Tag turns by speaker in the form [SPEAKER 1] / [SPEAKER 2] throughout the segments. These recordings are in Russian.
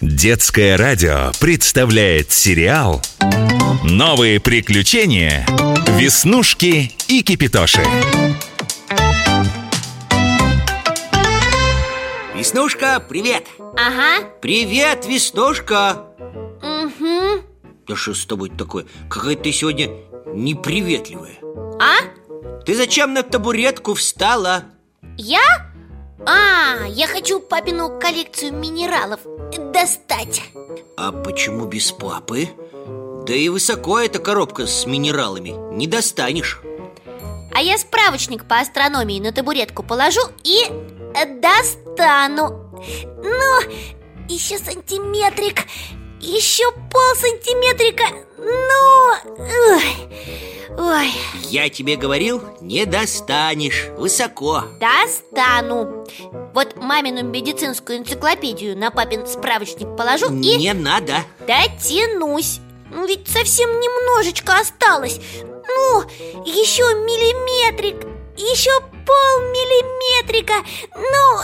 [SPEAKER 1] Детское радио представляет сериал «Новые приключения. Веснушки и кипитоши».
[SPEAKER 2] Веснушка, привет!
[SPEAKER 3] Ага,
[SPEAKER 2] Привет, Веснушка!
[SPEAKER 3] угу
[SPEAKER 2] Да что с тобой такое? Какая ты сегодня неприветливая
[SPEAKER 3] А?
[SPEAKER 2] Ты зачем на табуретку встала?
[SPEAKER 3] Я? А, я хочу папину коллекцию минералов достать.
[SPEAKER 2] А почему без папы? Да и высоко эта коробка с минералами. Не достанешь.
[SPEAKER 3] А я справочник по астрономии на табуретку положу и достану. Ну, еще сантиметрик Еще пол сантиметрика Ну,
[SPEAKER 2] Я тебе говорил, не достанешь. Высоко.
[SPEAKER 3] Достану. Вот мамину медицинскую энциклопедию на папин справочник положу и
[SPEAKER 2] Не надо.
[SPEAKER 3] дотянусь. Ну ведь совсем немножечко осталось. Ну, еще миллиметрик Еще полмиллиметрика. Ну.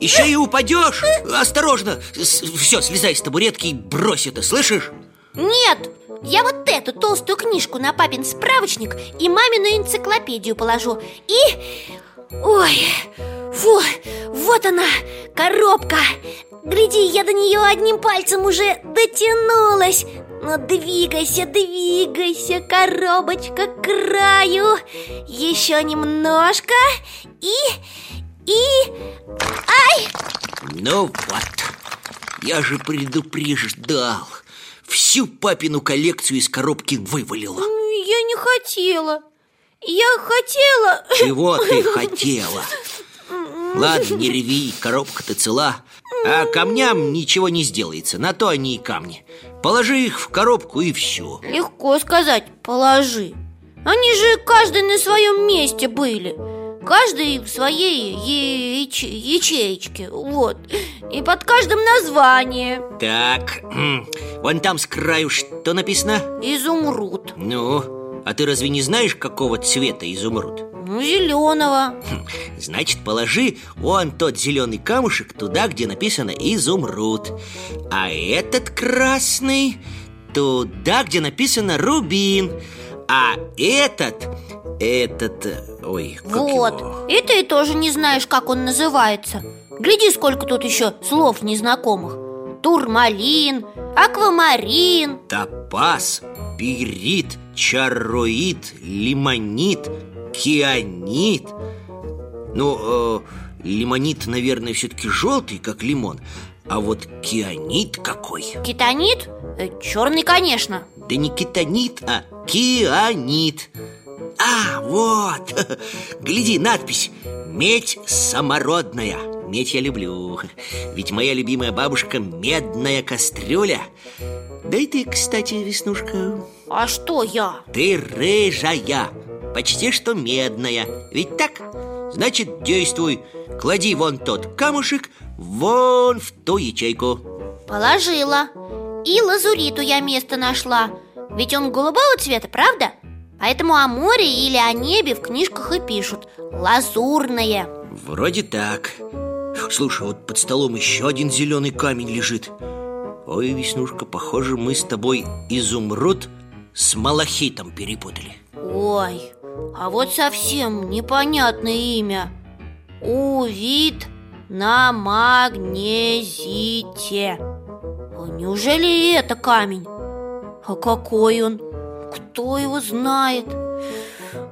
[SPEAKER 2] Еще и упадешь Осторожно. Все, слезай с табуретки и брось это, слышишь?
[SPEAKER 3] Нет, я вот эту толстую книжку на папин справочник И мамину энциклопедию положу. И... Ой, фу, вот она, коробка. Гляди, я до нее одним пальцем уже дотянулась. Ну двигайся, двигайся, коробочка к краю. Еще немножко И... И... Ай!
[SPEAKER 2] Ну вот, я же предупреждал Всю папину коллекцию из коробки вывалила.
[SPEAKER 3] Я не хотела. Я хотела.
[SPEAKER 2] Чего ты хотела? Ладно, не реви, коробка-то цела. А камням ничего не сделается, на то они и камни. Положи их в коробку и все
[SPEAKER 3] Легко сказать, положи. Они же каждый на своем месте были Каждый в своей яич- ячеечке Вот. И под каждым название
[SPEAKER 2] Так, м, вон там с краю что написано?
[SPEAKER 3] Изумруд.
[SPEAKER 2] Ну, а ты разве не знаешь, какого цвета изумруд?
[SPEAKER 3] Ну, зеленого
[SPEAKER 2] Значит, положи вон тот зеленый камушек туда, где написано «изумруд» А этот красный туда, где написано «рубин» А этот, этот, ой, как
[SPEAKER 3] Вот.
[SPEAKER 2] его?
[SPEAKER 3] И ты тоже не знаешь, как он называется. Гляди, сколько тут еще слов незнакомых. Турмалин, аквамарин.
[SPEAKER 2] Топаз, пирит, чароид, лимонит, кианит. Ну, э, лимонит, наверное, все-таки желтый, как лимон А вот кианит какой?
[SPEAKER 3] Китанит? Э, черный, конечно.
[SPEAKER 2] Да не китанит, а кианит. А, вот, гляди, надпись. Медь самородная Медь я люблю. Ведь моя любимая бабушка медная кастрюля. Да и ты, кстати, Веснушка.
[SPEAKER 3] А что я?
[SPEAKER 2] Ты рыжая. Почти что медная. Ведь так? Значит, действуй. Клади вон тот камушек Вон в ту ячейку.
[SPEAKER 3] Положила. И лазуриту я место нашла Ведь он голубого цвета, правда? Поэтому о море или о небе в книжках и пишут. Лазурное.
[SPEAKER 2] Вроде так. Слушай, вот под столом еще один зеленый камень лежит. Ой, Веснушка, похоже, мы с тобой изумруд с малахитом перепутали.
[SPEAKER 3] Ой, а вот совсем непонятное имя. Увид на магнезите. Неужели это камень? А какой он? Кто его знает?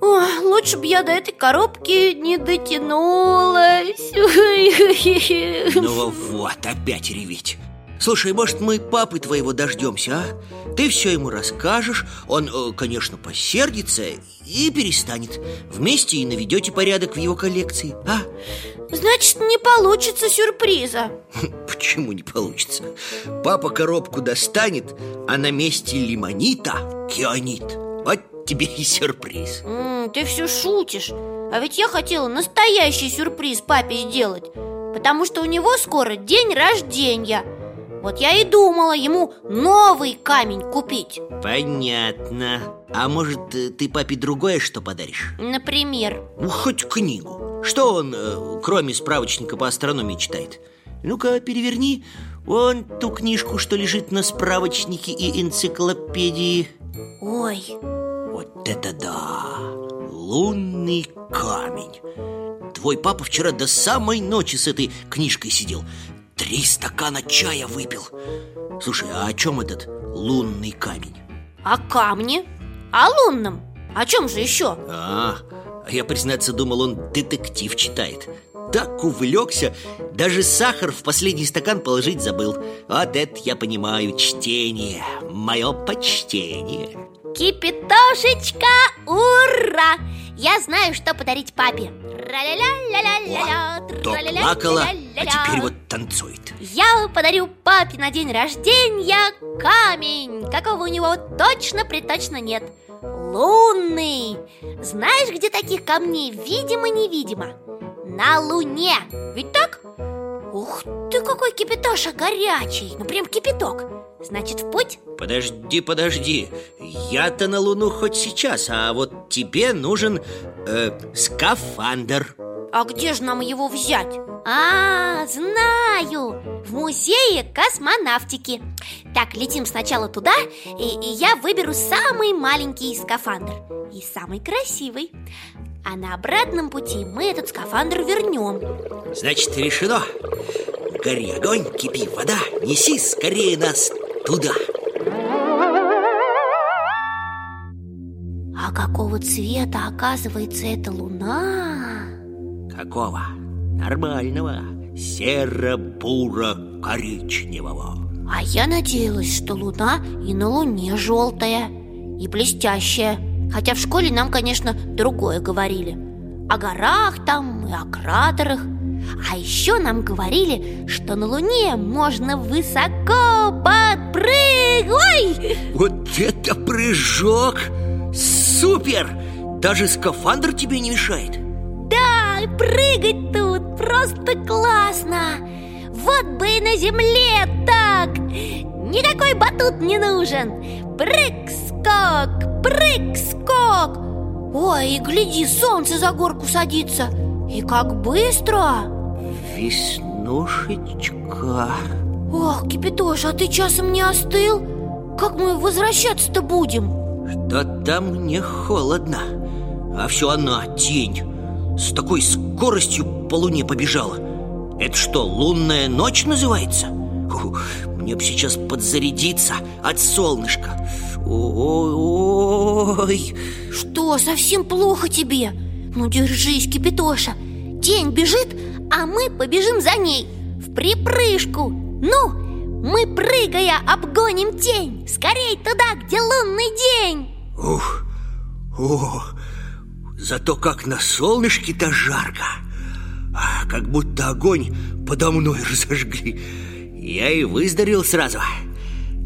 [SPEAKER 3] Ой, лучше бы я до этой коробки не дотянулась
[SPEAKER 2] Ну вот, опять реветь Слушай, может, мы папы твоего дождемся, а? Ты все ему расскажешь Он, э, конечно, посердится и перестанет Вместе и наведете порядок в его коллекции, а?
[SPEAKER 3] Значит, не получится сюрприза.
[SPEAKER 2] Почему не получится? Папа коробку достанет, а на месте лимонита кианит Вот тебе и сюрприз.
[SPEAKER 3] М, Ты все шутишь. А ведь я хотела настоящий сюрприз папе сделать Потому что у него скоро день рождения Вот я и думала ему новый камень купить.
[SPEAKER 2] Понятно. А может, э, ты папе другое что подаришь?
[SPEAKER 3] Например.
[SPEAKER 2] Ну, хоть книгу. Что он, э, кроме справочника по астрономии, читает? Ну-ка, переверни. Вон ту книжку, что лежит на справочнике и энциклопедии.
[SPEAKER 3] Ой,
[SPEAKER 2] Вот это да! Лунный камень. Твой папа вчера до самой ночи с этой книжкой сидел Три стакана чая выпил Слушай, а о чем этот лунный камень?
[SPEAKER 3] о камне? О лунном? О чем же еще?
[SPEAKER 2] А, я, признаться, думал, он детектив читает Так увлекся, даже сахар в последний стакан положить забыл Вот это я понимаю, чтение, мое почтение
[SPEAKER 3] Кипятошечка, ура! Я знаю, что подарить папе. Тра-ля-ля-ля-ля-ля-ля,
[SPEAKER 2] О, То плакала, а теперь вот танцует.
[SPEAKER 3] Я подарю папе на день рождения камень Какого у него точно-приточно нет. Лунный. Знаешь, где таких камней видимо-невидимо? На Луне. Ведь так? Ух ты, какой кипятоша горячий. Ну прям кипяток Значит, в путь?
[SPEAKER 2] Подожди, подожди. Я-то на Луну хоть сейчас А вот тебе нужен э, скафандр.
[SPEAKER 3] А где же нам его взять? А, знаю! В музее космонавтики. Так, летим сначала туда и, и я выберу самый маленький скафандр. И самый красивый. А на обратном пути мы этот скафандр вернем.
[SPEAKER 2] Значит, решено. Гори огонь, кипи вода Неси скорее нас туда.
[SPEAKER 3] А какого цвета, оказывается, эта луна?
[SPEAKER 2] Какого? Нормального Серо-буро-коричневого.
[SPEAKER 3] А я надеялась, что луна и на луне желтая И блестящая. Хотя в школе нам, конечно, другое говорили. О горах там и о кратерах. А еще нам говорили, что на луне можно высоко подпрыгнуть Ой!
[SPEAKER 2] Вот это прыжок! Супер! Даже скафандр тебе не мешает.
[SPEAKER 3] Да, и прыгать тут просто классно. Вот бы и на земле так. Никакой батут не нужен. Прыг-скок, прыг-скок. Ой, и гляди, солнце за горку садится. И как быстро!
[SPEAKER 2] Веснушечка
[SPEAKER 3] Ох, Кипятоша, а ты часом не остыл? Как мы возвращаться-то будем?
[SPEAKER 2] Что-то мне холодно А все она, тень С такой скоростью по луне побежала Это что, лунная ночь называется? Фу, мне бы сейчас подзарядиться от солнышка Ой,
[SPEAKER 3] Что, совсем плохо тебе? Ну держись, Кипятоша Тень бежит, а мы побежим за ней В припрыжку Ну, мы прыгая обгоним тень. Скорей туда, где лунный день.
[SPEAKER 2] Ух, о, зато как на солнышке-то жарко. А, Как будто огонь подо мной разожгли. Я и выздоровел сразу.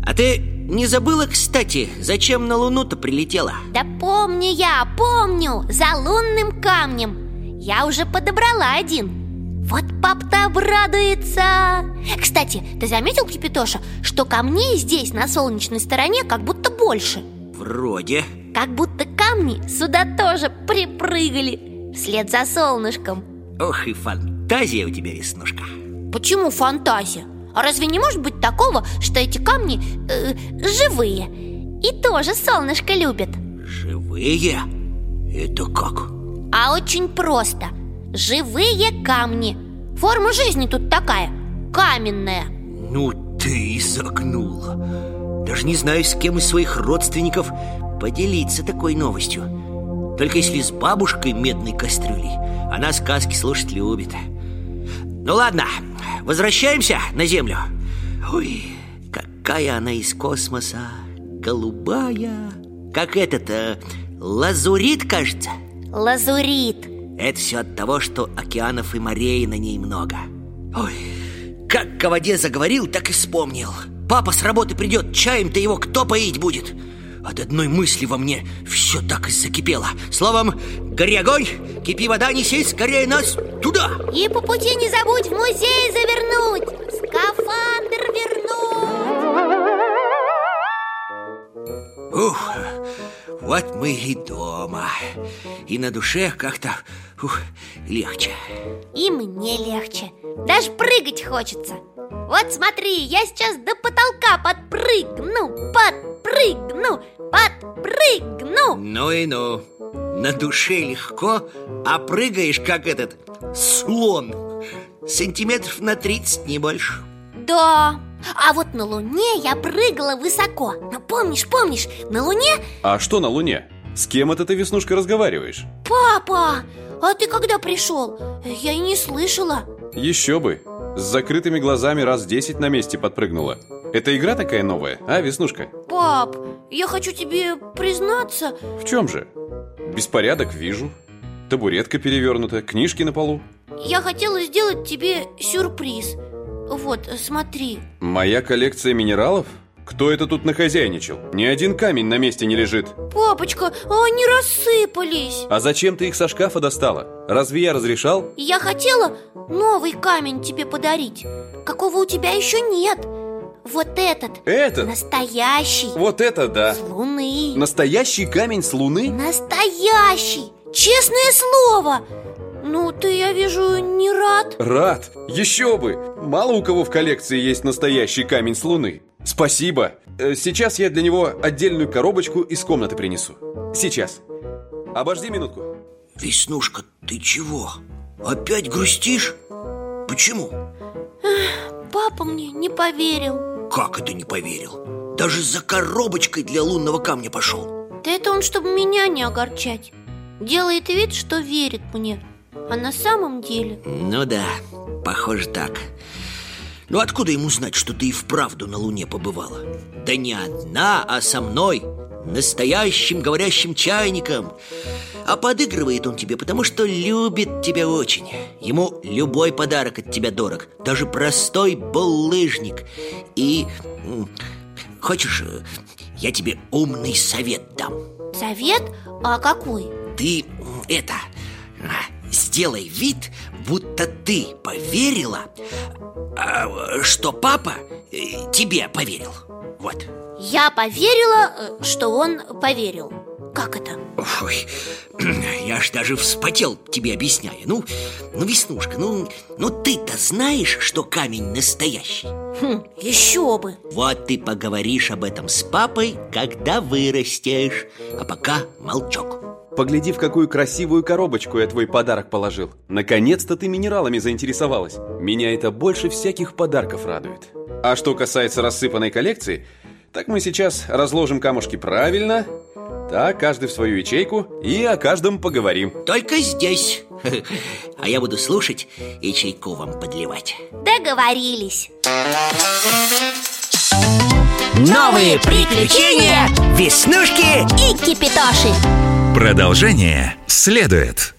[SPEAKER 2] А ты не забыла, кстати, зачем на Луну-то прилетела?
[SPEAKER 3] Да помню я, помню За лунным камнем. Я уже подобрала один Вот пап-то обрадуется Кстати, ты заметил, Кипятоша, что камней здесь, на солнечной стороне, как будто больше
[SPEAKER 2] Вроде
[SPEAKER 3] Как будто камни сюда тоже припрыгали Вслед за солнышком
[SPEAKER 2] Ох и фантазия у тебя, Веснушка
[SPEAKER 3] Почему фантазия? А разве не может быть такого, что эти камни э, живые И тоже солнышко любят?
[SPEAKER 2] Живые? Это как?
[SPEAKER 3] А очень просто Живые камни. Форма жизни тут такая. Каменная.
[SPEAKER 2] Ну ты и загнула Даже не знаю, с кем из своих родственников поделиться такой новостью. Только если с бабушкой медной кастрюлей. Она сказки слушать любит. Ну ладно, возвращаемся на Землю. Ой, какая она из космоса. Голубая. Как этот, э, лазурит, кажется?
[SPEAKER 3] Лазурит
[SPEAKER 2] Это все от того, что океанов и морей на ней много. Ой, как о воде заговорил, так и вспомнил. Папа с работы придет, чаем-то его кто поить будет? От одной мысли во мне все так и закипело. Словом, гори огонь, кипи вода, неси скорее нас туда!
[SPEAKER 3] И по пути не забудь в музей завернуть Скафандр вернуть.
[SPEAKER 2] Ух, вот мы и дома. И на душе как-то легче.
[SPEAKER 3] И мне легче. Даже прыгать хочется. Вот смотри, я сейчас до потолка подпрыгну Подпрыгну, подпрыгну.
[SPEAKER 2] Ну и ну. На душе легко, а прыгаешь как этот слон. Сантиметров на 30, не больше.
[SPEAKER 3] Да, а вот на Луне я прыгала высоко помнишь, помнишь, на Луне...
[SPEAKER 4] А что на Луне? С кем это ты, Веснушка, разговариваешь?
[SPEAKER 3] Папа, а ты когда пришел? Я и не слышала
[SPEAKER 4] Еще бы С закрытыми глазами раз десять на месте подпрыгнула Это игра такая новая, а, Веснушка?
[SPEAKER 3] Пап, я хочу тебе признаться
[SPEAKER 4] В чем же? Беспорядок вижу Табуретка перевернута, книжки на полу
[SPEAKER 3] Я хотела сделать тебе сюрприз Вот, смотри
[SPEAKER 4] Моя коллекция минералов? Кто это тут нахозяйничал? Ни один камень на месте не лежит
[SPEAKER 3] Папочка, они рассыпались
[SPEAKER 4] А зачем ты их со шкафа достала? Разве я разрешал?
[SPEAKER 3] Я хотела новый камень тебе подарить Какого у тебя еще нет Вот этот
[SPEAKER 4] Этот?
[SPEAKER 3] Настоящий
[SPEAKER 4] Вот это да!
[SPEAKER 3] С Луны
[SPEAKER 4] Настоящий камень с Луны?
[SPEAKER 3] Настоящий Честное слово Ну, ты, я вижу, не рад
[SPEAKER 4] Рад! Еще бы! Мало у кого в коллекции есть настоящий камень с Луны Спасибо! Э, Сейчас я для него отдельную коробочку из комнаты принесу Сейчас Обожди минутку
[SPEAKER 2] Веснушка, ты чего? Опять грустишь? Почему?
[SPEAKER 3] Папа мне не поверил
[SPEAKER 2] Как это не поверил? Даже за коробочкой для лунного камня пошел
[SPEAKER 3] Да это он, чтобы меня не огорчать Делает вид, что верит мне А на самом деле
[SPEAKER 2] Ну да, похоже так Ну откуда ему знать, что ты и вправду на Луне побывала? Да не одна, а со мной Настоящим говорящим чайником А подыгрывает он тебе, потому что любит тебя очень Ему любой подарок от тебя дорог Даже простой булыжник И... Хочешь, я тебе умный совет дам
[SPEAKER 3] Совет? А какой?
[SPEAKER 2] ты это а, сделай вид, будто ты поверила, а, что папа э, тебе поверил. Вот.
[SPEAKER 3] Я поверила, э, что он поверил Как это?
[SPEAKER 2] Ой, я ж даже вспотел тебе объясняя. Ну, ну, Веснушка, ну, ну ты-то знаешь, что камень настоящий.
[SPEAKER 3] Хм, еще бы
[SPEAKER 2] Вот ты поговоришь об этом с папой, когда вырастешь. А пока молчок.
[SPEAKER 4] Погляди, в какую красивую коробочку я твой подарок положил. Наконец-то ты минералами заинтересовалась. Меня это больше всяких подарков радует. А что касается рассыпанной коллекции Так мы сейчас разложим камушки правильно Так, каждый в свою ячейку И о каждом поговорим.
[SPEAKER 2] Только здесь. А я буду слушать и чайку вам подливать.
[SPEAKER 3] Договорились.
[SPEAKER 2] Новые приключения Веснушки.
[SPEAKER 3] И кипитоши
[SPEAKER 1] Продолжение следует.